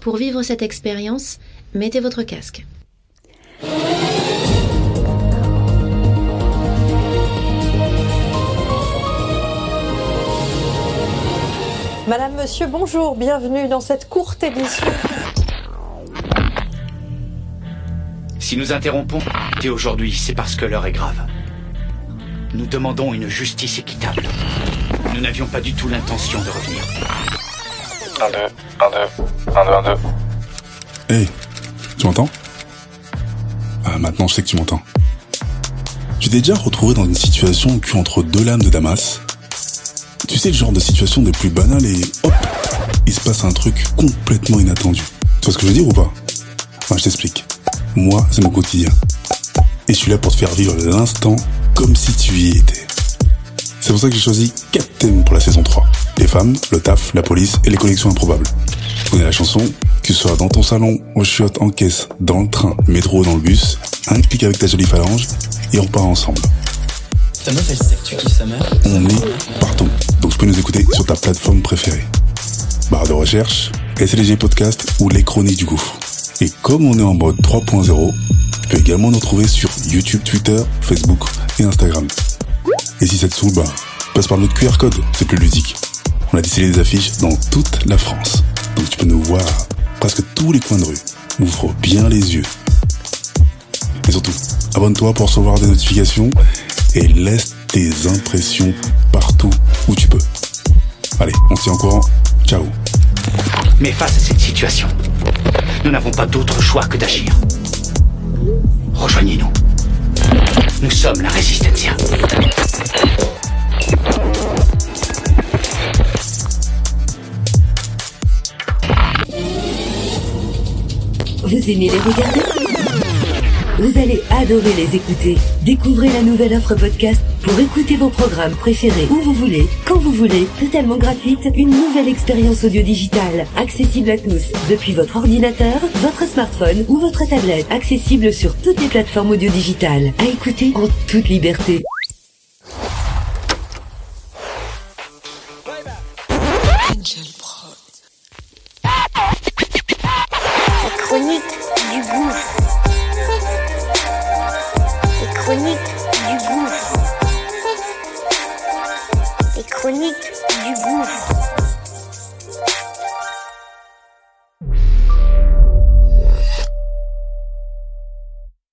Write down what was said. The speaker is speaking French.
Pour vivre cette expérience, mettez votre casque. Madame, Monsieur, bonjour, bienvenue dans cette courte édition. Si nous interrompons et aujourd'hui, c'est parce que l'heure est grave. Nous demandons une justice équitable. Nous n'avions pas du tout l'intention de revenir. 1, 2, 1, 2, 1, 2, 1, 2. Hey, tu m'entends? Ah, maintenant je sais que tu m'entends. Tu t'es déjà retrouvé dans une situation cul entre deux lames de Damas? Tu sais le genre de situation des plus banales et hop, il se passe un truc complètement inattendu. Tu vois ce que je veux dire ou pas? Enfin, je t'explique. Moi, c'est mon quotidien. Et je suis là pour te faire vivre l'instant comme si tu y étais. C'est pour ça que j'ai choisi 4 thèmes pour la saison 3. Les femmes, le taf, la police et les connexions improbables. Tu connais la chanson Que ce soit dans ton salon, au chiottes, en caisse, dans le train, métro ou dans le bus, un clic avec ta jolie phalange et on part ensemble. Ta meuf, elle sait que tu kiffes sa mère On est partout. Donc tu peux nous écouter sur ta plateforme préférée. Barre de recherche, SLG Podcast ou les chroniques du gouffre. Et comme on est en mode 3.0, tu peux également nous trouver sur YouTube, Twitter, Facebook et Instagram. Et si ça te saoule, bah, passe par notre QR code, c'est plus ludique. On a décelé des affiches dans toute la France. Donc tu peux nous voir presque tous les coins de rue. Ouvre bien les yeux. Et surtout, abonne-toi pour recevoir des notifications et laisse tes impressions partout où tu peux. Allez, on tient au courant. Ciao. Mais face à cette situation, nous n'avons pas d'autre choix que d'agir. Rejoignez-nous. Nous sommes la Resistencia. Vous aimez les regarder Vous allez adorer les écouter. Découvrez la nouvelle offre podcast pour écouter vos programmes préférés où vous voulez, quand vous voulez, totalement gratuite, une nouvelle expérience audio digitale, accessible à tous, depuis votre ordinateur, votre smartphone ou votre tablette, accessible sur toutes les plateformes audio digitales, à écouter en toute liberté. chronique du gouffre.